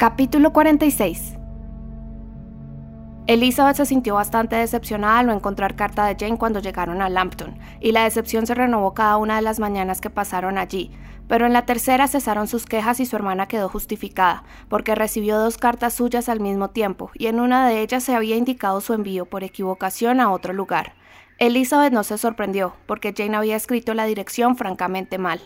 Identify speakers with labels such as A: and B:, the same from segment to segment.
A: Capítulo 46 Elizabeth se sintió bastante decepcionada al no encontrar carta de Jane cuando llegaron a Lampton, y la decepción se renovó cada una de las mañanas que pasaron allí, pero en la tercera cesaron sus quejas y su hermana quedó justificada, porque recibió dos cartas suyas al mismo tiempo, y en una de ellas se había indicado su envío por equivocación a otro lugar. Elizabeth no se sorprendió, porque Jane había escrito la dirección francamente mal.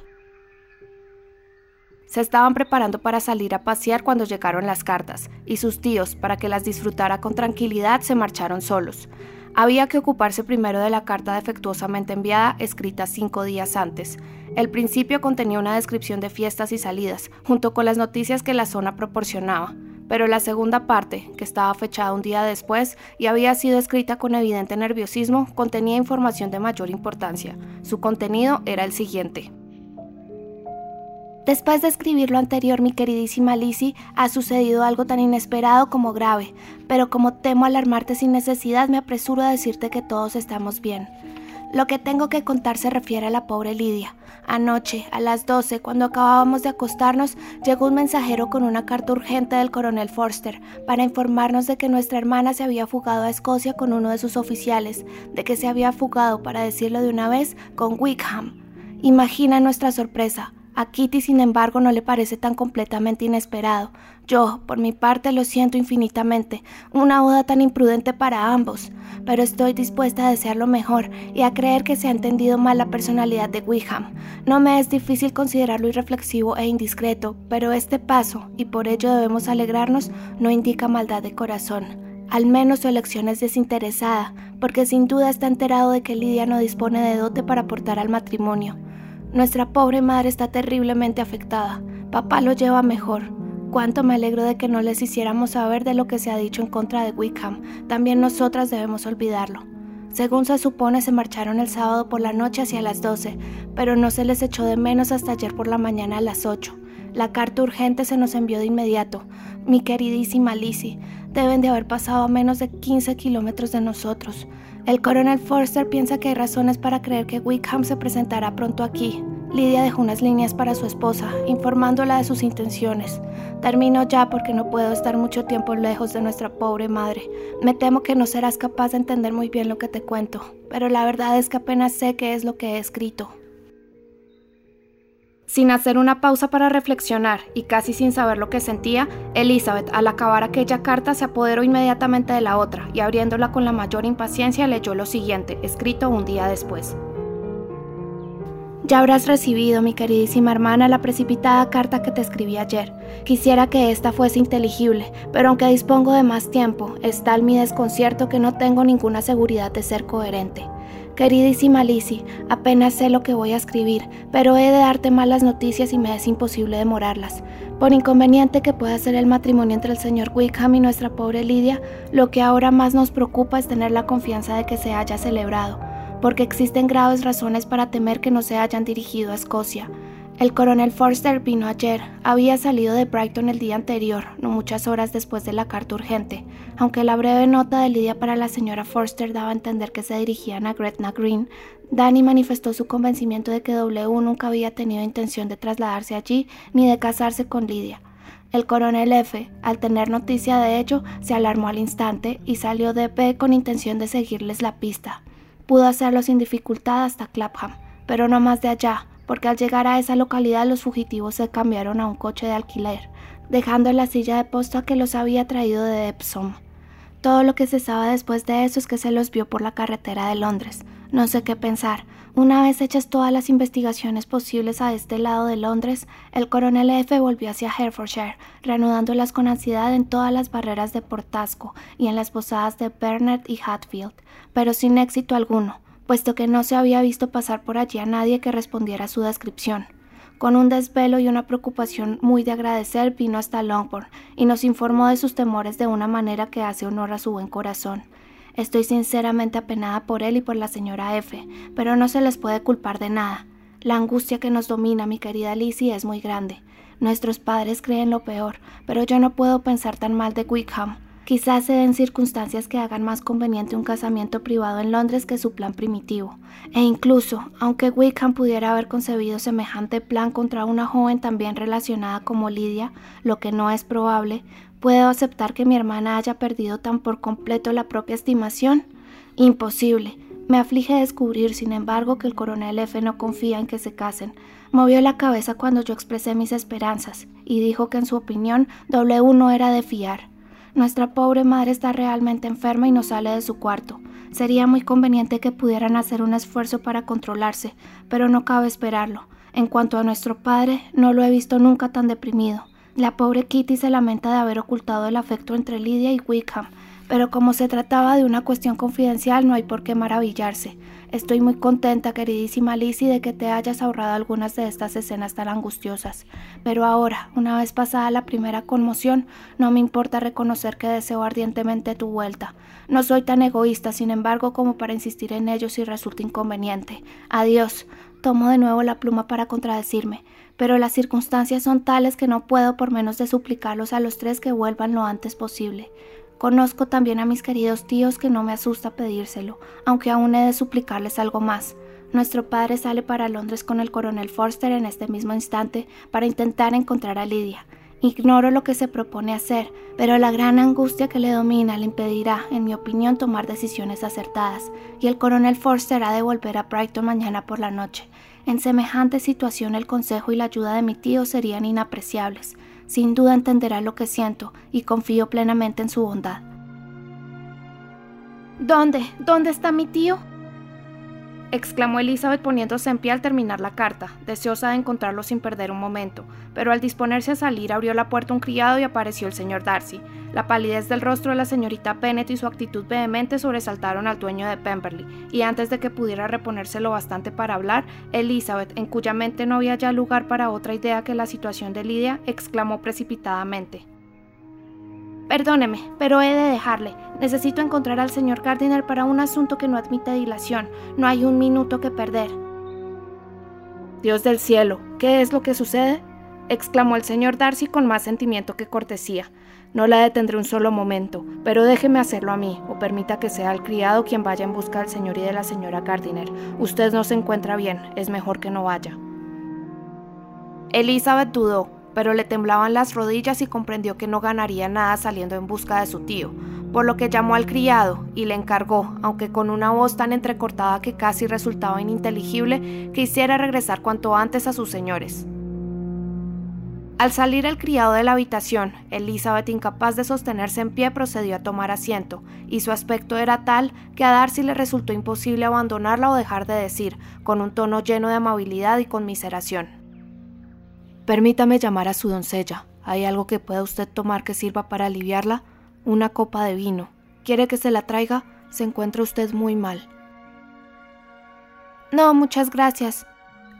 A: Se estaban preparando para salir a pasear cuando llegaron las cartas, y sus tíos, para que las disfrutara con tranquilidad, se marcharon solos. Había que ocuparse primero de la carta defectuosamente enviada, escrita cinco días antes. El principio contenía una descripción de fiestas y salidas, junto con las noticias que la zona proporcionaba, pero la segunda parte, que estaba fechada un día después y había sido escrita con evidente nerviosismo, contenía información de mayor importancia. Su contenido era el siguiente.
B: Después de escribir lo anterior, mi queridísima Lizzie, ha sucedido algo tan inesperado como grave, pero como temo alarmarte sin necesidad, me apresuro a decirte que todos estamos bien. Lo que tengo que contar se refiere a la pobre Lidia. Anoche, a las 12, cuando acabábamos de acostarnos, llegó un mensajero con una carta urgente del coronel Forster para informarnos de que nuestra hermana se había fugado a Escocia con uno de sus oficiales, de que se había fugado, para decirlo de una vez, con Wickham. Imagina nuestra sorpresa. A Kitty, sin embargo, no le parece tan completamente inesperado. Yo, por mi parte, lo siento infinitamente, una boda tan imprudente para ambos, pero estoy dispuesta a desear lo mejor y a creer que se ha entendido mal la personalidad de Wickham. No me es difícil considerarlo irreflexivo e indiscreto, pero este paso, y por ello debemos alegrarnos, no indica maldad de corazón. Al menos su elección es desinteresada, porque sin duda está enterado de que Lidia no dispone de dote para aportar al matrimonio. Nuestra pobre madre está terriblemente afectada. Papá lo lleva mejor. Cuánto me alegro de que no les hiciéramos saber de lo que se ha dicho en contra de Wickham. También nosotras debemos olvidarlo. Según se supone, se marcharon el sábado por la noche hacia las 12, pero no se les echó de menos hasta ayer por la mañana a las 8. La carta urgente se nos envió de inmediato. Mi queridísima Lizzie, deben de haber pasado a menos de 15 kilómetros de nosotros. El coronel Forster piensa que hay razones para creer que Wickham se presentará pronto aquí. Lidia dejó unas líneas para su esposa, informándola de sus intenciones. Termino ya porque no puedo estar mucho tiempo lejos de nuestra pobre madre. Me temo que no serás capaz de entender muy bien lo que te cuento, pero la verdad es que apenas sé qué es lo que he escrito.
A: Sin hacer una pausa para reflexionar y casi sin saber lo que sentía, Elizabeth, al acabar aquella carta, se apoderó inmediatamente de la otra y abriéndola con la mayor impaciencia leyó lo siguiente, escrito un día después.
B: Ya habrás recibido, mi queridísima hermana, la precipitada carta que te escribí ayer. Quisiera que esta fuese inteligible, pero aunque dispongo de más tiempo, es tal mi desconcierto que no tengo ninguna seguridad de ser coherente. Queridísima Lizzie, apenas sé lo que voy a escribir, pero he de darte malas noticias y me es imposible demorarlas. Por inconveniente que pueda ser el matrimonio entre el señor Wickham y nuestra pobre Lidia, lo que ahora más nos preocupa es tener la confianza de que se haya celebrado, porque existen graves razones para temer que no se hayan dirigido a Escocia. El coronel Forster vino ayer. Había salido de Brighton el día anterior, no muchas horas después de la carta urgente. Aunque la breve nota de Lidia para la señora Forster daba a entender que se dirigían a Gretna Green, Danny manifestó su convencimiento de que W nunca había tenido intención de trasladarse allí ni de casarse con Lidia. El coronel F, al tener noticia de ello, se alarmó al instante y salió de P con intención de seguirles la pista. Pudo hacerlo sin dificultad hasta Clapham, pero no más de allá, porque al llegar a esa localidad los fugitivos se cambiaron a un coche de alquiler, dejando la silla de posta que los había traído de Epsom. Todo lo que se sabe después de eso es que se los vio por la carretera de Londres. No sé qué pensar. Una vez hechas todas las investigaciones posibles a este lado de Londres, el coronel F volvió hacia Herefordshire, reanudándolas con ansiedad en todas las barreras de Portasco y en las posadas de Bernard y Hatfield, pero sin éxito alguno puesto que no se había visto pasar por allí a nadie que respondiera a su descripción. Con un desvelo y una preocupación muy de agradecer vino hasta Longbourn y nos informó de sus temores de una manera que hace honor a su buen corazón. Estoy sinceramente apenada por él y por la señora F, pero no se les puede culpar de nada. La angustia que nos domina, mi querida Lizzie, es muy grande. Nuestros padres creen lo peor, pero yo no puedo pensar tan mal de Wickham. Quizás se den circunstancias que hagan más conveniente un casamiento privado en Londres que su plan primitivo. E incluso, aunque Wickham pudiera haber concebido semejante plan contra una joven tan bien relacionada como Lidia, lo que no es probable, ¿puedo aceptar que mi hermana haya perdido tan por completo la propia estimación? Imposible. Me aflige descubrir, sin embargo, que el coronel F no confía en que se casen. Movió la cabeza cuando yo expresé mis esperanzas y dijo que en su opinión W no era de fiar. Nuestra pobre madre está realmente enferma y no sale de su cuarto. Sería muy conveniente que pudieran hacer un esfuerzo para controlarse, pero no cabe esperarlo. En cuanto a nuestro padre, no lo he visto nunca tan deprimido. La pobre Kitty se lamenta de haber ocultado el afecto entre Lydia y Wickham, pero como se trataba de una cuestión confidencial no hay por qué maravillarse. Estoy muy contenta, queridísima Lizzie, de que te hayas ahorrado algunas de estas escenas tan angustiosas. Pero ahora, una vez pasada la primera conmoción, no me importa reconocer que deseo ardientemente tu vuelta. No soy tan egoísta, sin embargo, como para insistir en ello si resulta inconveniente. Adiós. Tomo de nuevo la pluma para contradecirme, pero las circunstancias son tales que no puedo por menos de suplicarlos a los tres que vuelvan lo antes posible. Conozco también a mis queridos tíos que no me asusta pedírselo, aunque aún he de suplicarles algo más. Nuestro padre sale para Londres con el coronel Forster en este mismo instante para intentar encontrar a Lidia. Ignoro lo que se propone hacer, pero la gran angustia que le domina le impedirá, en mi opinión, tomar decisiones acertadas, y el coronel Forster ha de volver a Brighton mañana por la noche. En semejante situación el consejo y la ayuda de mi tío serían inapreciables. Sin duda entenderá lo que siento y confío plenamente en su bondad.
A: ¿Dónde? ¿Dónde está mi tío? Exclamó Elizabeth poniéndose en pie al terminar la carta, deseosa de encontrarlo sin perder un momento, pero al disponerse a salir abrió la puerta un criado y apareció el señor Darcy. La palidez del rostro de la señorita Bennet y su actitud vehemente sobresaltaron al dueño de Pemberley, y antes de que pudiera reponerse lo bastante para hablar, Elizabeth, en cuya mente no había ya lugar para otra idea que la situación de Lidia, exclamó precipitadamente. Perdóneme, pero he de dejarle. Necesito encontrar al señor Gardiner para un asunto que no admite dilación. No hay un minuto que perder. Dios del cielo, ¿qué es lo que sucede? exclamó el señor Darcy con más sentimiento que cortesía. No la detendré un solo momento, pero déjeme hacerlo a mí, o permita que sea el criado quien vaya en busca del señor y de la señora Gardiner. Usted no se encuentra bien, es mejor que no vaya. Elizabeth dudó, pero le temblaban las rodillas y comprendió que no ganaría nada saliendo en busca de su tío, por lo que llamó al criado y le encargó, aunque con una voz tan entrecortada que casi resultaba ininteligible, que hiciera regresar cuanto antes a sus señores. Al salir el criado de la habitación, Elizabeth, incapaz de sostenerse en pie, procedió a tomar asiento, y su aspecto era tal que a Darcy le resultó imposible abandonarla o dejar de decir, con un tono lleno de amabilidad y conmiseración. Permítame llamar a su doncella. ¿Hay algo que pueda usted tomar que sirva para aliviarla? Una copa de vino. ¿Quiere que se la traiga? Se encuentra usted muy mal.
B: No, muchas gracias,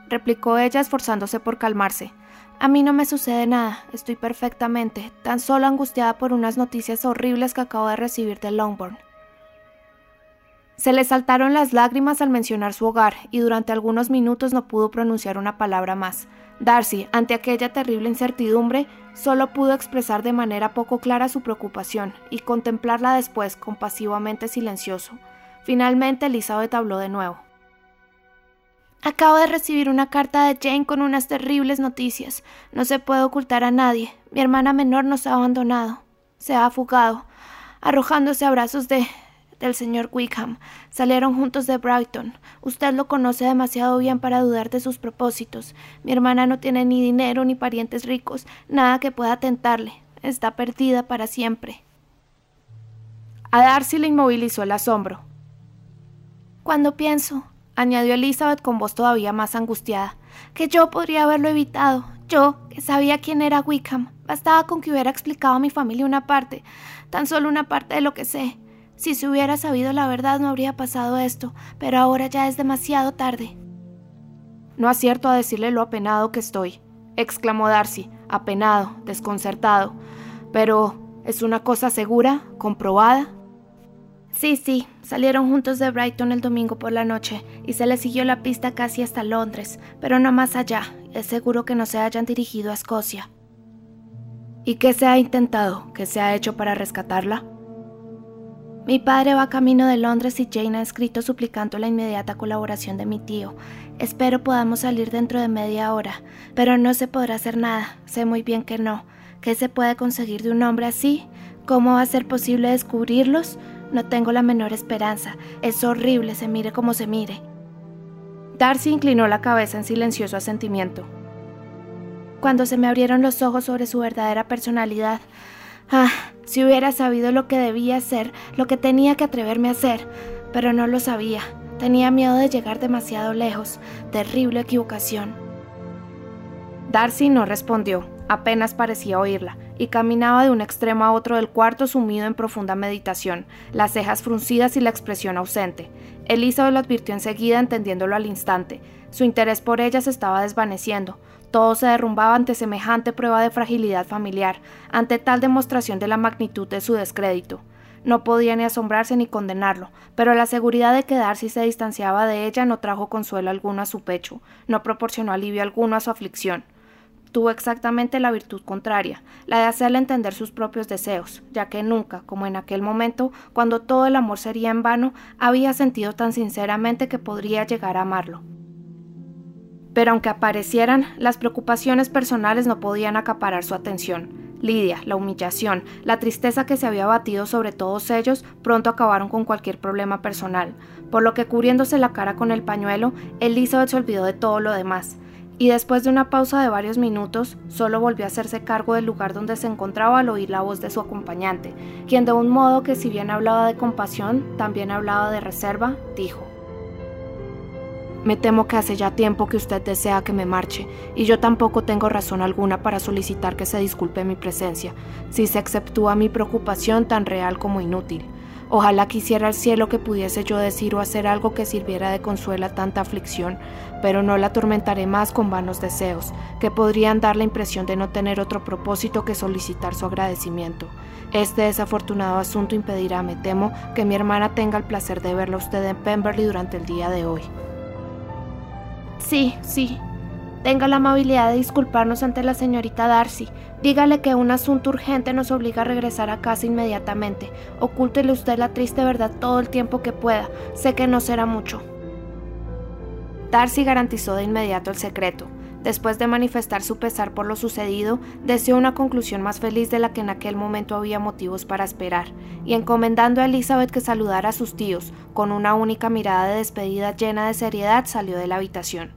B: replicó ella esforzándose por calmarse. A mí no me sucede nada, estoy perfectamente, tan solo angustiada por unas noticias horribles que acabo de recibir de Longbourn.
A: Se le saltaron las lágrimas al mencionar su hogar y durante algunos minutos no pudo pronunciar una palabra más. Darcy, ante aquella terrible incertidumbre, solo pudo expresar de manera poco clara su preocupación y contemplarla después compasivamente silencioso. Finalmente Elizabeth habló de nuevo.
B: Acabo de recibir una carta de Jane con unas terribles noticias. No se puede ocultar a nadie. Mi hermana menor nos ha abandonado. Se ha fugado, arrojándose a brazos de del señor Wickham. Salieron juntos de Brighton. Usted lo conoce demasiado bien para dudar de sus propósitos. Mi hermana no tiene ni dinero ni parientes ricos, nada que pueda tentarle. Está perdida para siempre.
A: A Darcy le inmovilizó el asombro.
B: Cuando pienso, añadió Elizabeth con voz todavía más angustiada, que yo podría haberlo evitado. Yo, que sabía quién era Wickham, bastaba con que hubiera explicado a mi familia una parte, tan solo una parte de lo que sé. Si se hubiera sabido la verdad no habría pasado esto, pero ahora ya es demasiado tarde.
A: No acierto a decirle lo apenado que estoy, exclamó Darcy, apenado, desconcertado. Pero, ¿es una cosa segura, comprobada?
B: Sí, sí, salieron juntos de Brighton el domingo por la noche y se les siguió la pista casi hasta Londres, pero no más allá. Es seguro que no se hayan dirigido a Escocia.
A: ¿Y qué se ha intentado? ¿Qué se ha hecho para rescatarla?
B: Mi padre va camino de Londres y Jane ha escrito suplicando la inmediata colaboración de mi tío. Espero podamos salir dentro de media hora, pero no se podrá hacer nada. Sé muy bien que no. ¿Qué se puede conseguir de un hombre así? ¿Cómo va a ser posible descubrirlos? No tengo la menor esperanza. Es horrible, se mire como se mire.
A: Darcy inclinó la cabeza en silencioso asentimiento.
B: Cuando se me abrieron los ojos sobre su verdadera personalidad, ah, si hubiera sabido lo que debía hacer, lo que tenía que atreverme a hacer, pero no lo sabía. Tenía miedo de llegar demasiado lejos. Terrible equivocación.
A: Darcy no respondió, apenas parecía oírla, y caminaba de un extremo a otro del cuarto sumido en profunda meditación, las cejas fruncidas y la expresión ausente. Elizabeth lo advirtió enseguida, entendiéndolo al instante. Su interés por ella se estaba desvaneciendo. Todo se derrumbaba ante semejante prueba de fragilidad familiar, ante tal demostración de la magnitud de su descrédito. No podía ni asombrarse ni condenarlo, pero la seguridad de que Darcy se distanciaba de ella no trajo consuelo alguno a su pecho, no proporcionó alivio alguno a su aflicción. Tuvo exactamente la virtud contraria, la de hacerle entender sus propios deseos, ya que nunca, como en aquel momento, cuando todo el amor sería en vano, había sentido tan sinceramente que podría llegar a amarlo. Pero aunque aparecieran, las preocupaciones personales no podían acaparar su atención. Lidia, la humillación, la tristeza que se había batido sobre todos ellos pronto acabaron con cualquier problema personal, por lo que cubriéndose la cara con el pañuelo, Elizabeth se olvidó de todo lo demás, y después de una pausa de varios minutos, solo volvió a hacerse cargo del lugar donde se encontraba al oír la voz de su acompañante, quien de un modo que si bien hablaba de compasión, también hablaba de reserva, dijo me temo que hace ya tiempo que usted desea que me marche, y yo tampoco tengo razón alguna para solicitar que se disculpe mi presencia, si se exceptúa mi preocupación tan real como inútil. Ojalá quisiera el cielo que pudiese yo decir o hacer algo que sirviera de consuelo a tanta aflicción, pero no la atormentaré más con vanos deseos, que podrían dar la impresión de no tener otro propósito que solicitar su agradecimiento. Este desafortunado asunto impedirá, me temo, que mi hermana tenga el placer de verla usted en Pemberley durante el día de hoy.
B: Sí, sí. Tenga la amabilidad de disculparnos ante la señorita Darcy. Dígale que un asunto urgente nos obliga a regresar a casa inmediatamente. Ocúltele usted la triste verdad todo el tiempo que pueda. Sé que no será mucho.
A: Darcy garantizó de inmediato el secreto. Después de manifestar su pesar por lo sucedido, deseó una conclusión más feliz de la que en aquel momento había motivos para esperar, y encomendando a Elizabeth que saludara a sus tíos, con una única mirada de despedida llena de seriedad salió de la habitación.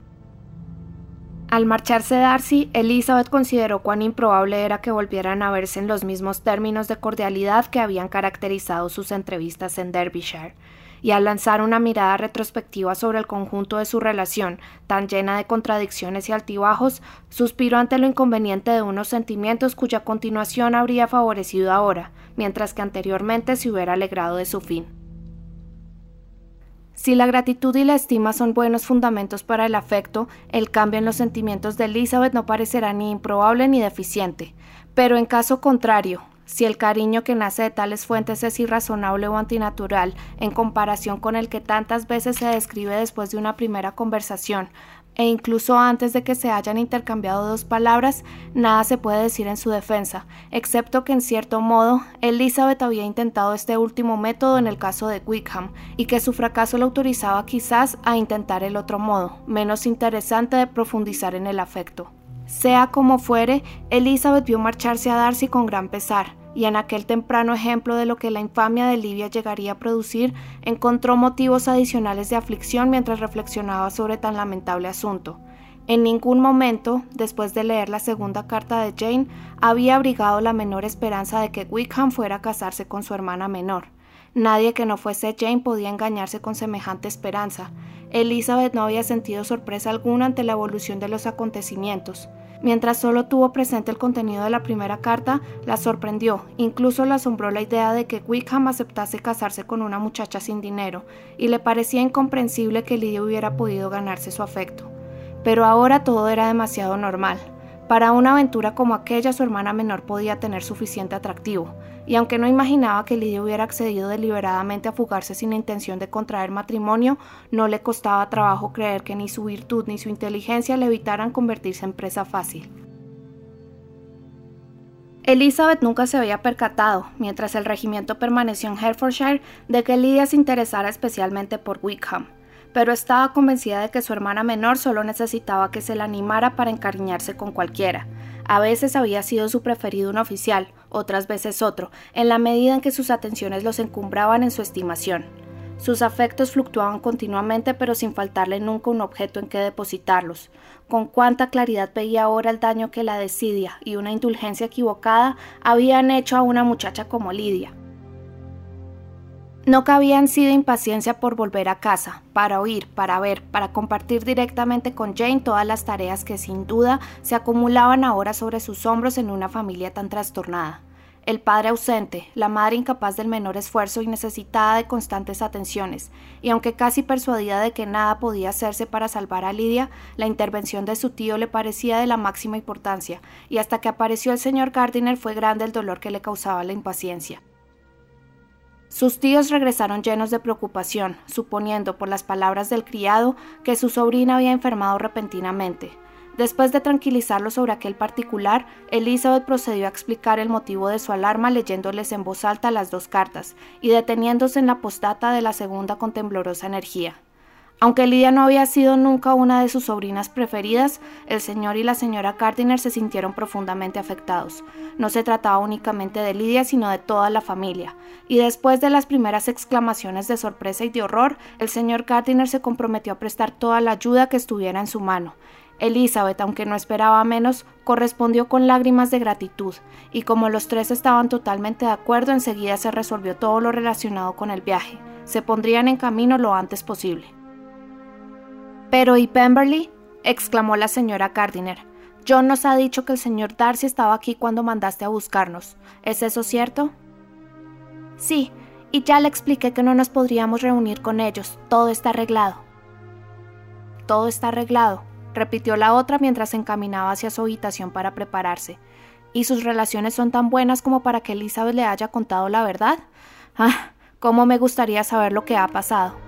A: Al marcharse Darcy, Elizabeth consideró cuán improbable era que volvieran a verse en los mismos términos de cordialidad que habían caracterizado sus entrevistas en Derbyshire y al lanzar una mirada retrospectiva sobre el conjunto de su relación, tan llena de contradicciones y altibajos, suspiró ante lo inconveniente de unos sentimientos cuya continuación habría favorecido ahora, mientras que anteriormente se hubiera alegrado de su fin. Si la gratitud y la estima son buenos fundamentos para el afecto, el cambio en los sentimientos de Elizabeth no parecerá ni improbable ni deficiente. Pero en caso contrario, si el cariño que nace de tales fuentes es irrazonable o antinatural en comparación con el que tantas veces se describe después de una primera conversación, e incluso antes de que se hayan intercambiado dos palabras, nada se puede decir en su defensa, excepto que en cierto modo Elizabeth había intentado este último método en el caso de Wickham, y que su fracaso lo autorizaba quizás a intentar el otro modo, menos interesante de profundizar en el afecto. Sea como fuere, Elizabeth vio marcharse a Darcy con gran pesar, y en aquel temprano ejemplo de lo que la infamia de Livia llegaría a producir, encontró motivos adicionales de aflicción mientras reflexionaba sobre tan lamentable asunto. En ningún momento, después de leer la segunda carta de Jane, había abrigado la menor esperanza de que Wickham fuera a casarse con su hermana menor. Nadie que no fuese Jane podía engañarse con semejante esperanza. Elizabeth no había sentido sorpresa alguna ante la evolución de los acontecimientos. Mientras solo tuvo presente el contenido de la primera carta, la sorprendió, incluso le asombró la idea de que Wickham aceptase casarse con una muchacha sin dinero, y le parecía incomprensible que Lydia hubiera podido ganarse su afecto. Pero ahora todo era demasiado normal. Para una aventura como aquella su hermana menor podía tener suficiente atractivo, y aunque no imaginaba que Lidia hubiera accedido deliberadamente a fugarse sin intención de contraer matrimonio, no le costaba trabajo creer que ni su virtud ni su inteligencia le evitaran convertirse en presa fácil. Elizabeth nunca se había percatado, mientras el regimiento permaneció en Hertfordshire, de que Lydia se interesara especialmente por Wickham, pero estaba convencida de que su hermana menor solo necesitaba que se la animara para encariñarse con cualquiera. A veces había sido su preferido un oficial, otras veces otro, en la medida en que sus atenciones los encumbraban en su estimación. Sus afectos fluctuaban continuamente pero sin faltarle nunca un objeto en que depositarlos. Con cuánta claridad veía ahora el daño que la desidia y una indulgencia equivocada habían hecho a una muchacha como Lidia. No cabía en sí de impaciencia por volver a casa, para oír, para ver, para compartir directamente con Jane todas las tareas que sin duda se acumulaban ahora sobre sus hombros en una familia tan trastornada el padre ausente, la madre incapaz del menor esfuerzo y necesitada de constantes atenciones, y aunque casi persuadida de que nada podía hacerse para salvar a Lidia, la intervención de su tío le parecía de la máxima importancia, y hasta que apareció el señor Gardiner fue grande el dolor que le causaba la impaciencia. Sus tíos regresaron llenos de preocupación, suponiendo por las palabras del criado que su sobrina había enfermado repentinamente. Después de tranquilizarlo sobre aquel particular, Elizabeth procedió a explicar el motivo de su alarma leyéndoles en voz alta las dos cartas y deteniéndose en la postdata de la segunda con temblorosa energía. Aunque Lidia no había sido nunca una de sus sobrinas preferidas, el señor y la señora Gardiner se sintieron profundamente afectados. No se trataba únicamente de Lidia, sino de toda la familia. Y después de las primeras exclamaciones de sorpresa y de horror, el señor Gardiner se comprometió a prestar toda la ayuda que estuviera en su mano. Elizabeth, aunque no esperaba menos, correspondió con lágrimas de gratitud, y como los tres estaban totalmente de acuerdo, enseguida se resolvió todo lo relacionado con el viaje. Se pondrían en camino lo antes posible. Pero ¿y Pemberley? exclamó la señora Gardiner. John nos ha dicho que el señor Darcy estaba aquí cuando mandaste a buscarnos. ¿Es eso cierto? Sí, y ya le expliqué que no nos podríamos reunir con ellos. Todo está arreglado. Todo está arreglado, repitió la otra mientras se encaminaba hacia su habitación para prepararse. ¿Y sus relaciones son tan buenas como para que Elizabeth le haya contado la verdad? Ah, cómo me gustaría saber lo que ha pasado.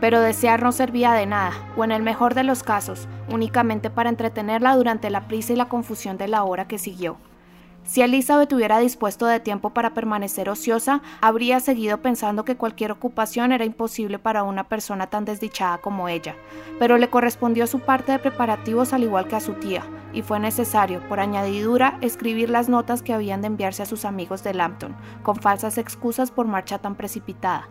A: Pero desear no servía de nada, o en el mejor de los casos, únicamente para entretenerla durante la prisa y la confusión de la hora que siguió. Si Elizabeth hubiera dispuesto de tiempo para permanecer ociosa, habría seguido pensando que cualquier ocupación era imposible para una persona tan desdichada como ella, pero le correspondió su parte de preparativos al igual que a su tía, y fue necesario, por añadidura, escribir las notas que habían de enviarse a sus amigos de Lambton, con falsas excusas por marcha tan precipitada.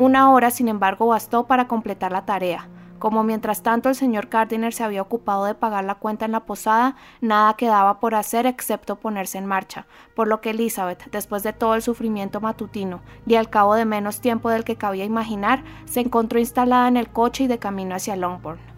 A: Una hora, sin embargo, bastó para completar la tarea, como mientras tanto el señor Gardiner se había ocupado de pagar la cuenta en la posada, nada quedaba por hacer excepto ponerse en marcha, por lo que Elizabeth, después de todo el sufrimiento matutino y al cabo de menos tiempo del que cabía imaginar, se encontró instalada en el coche y de camino hacia Longbourn.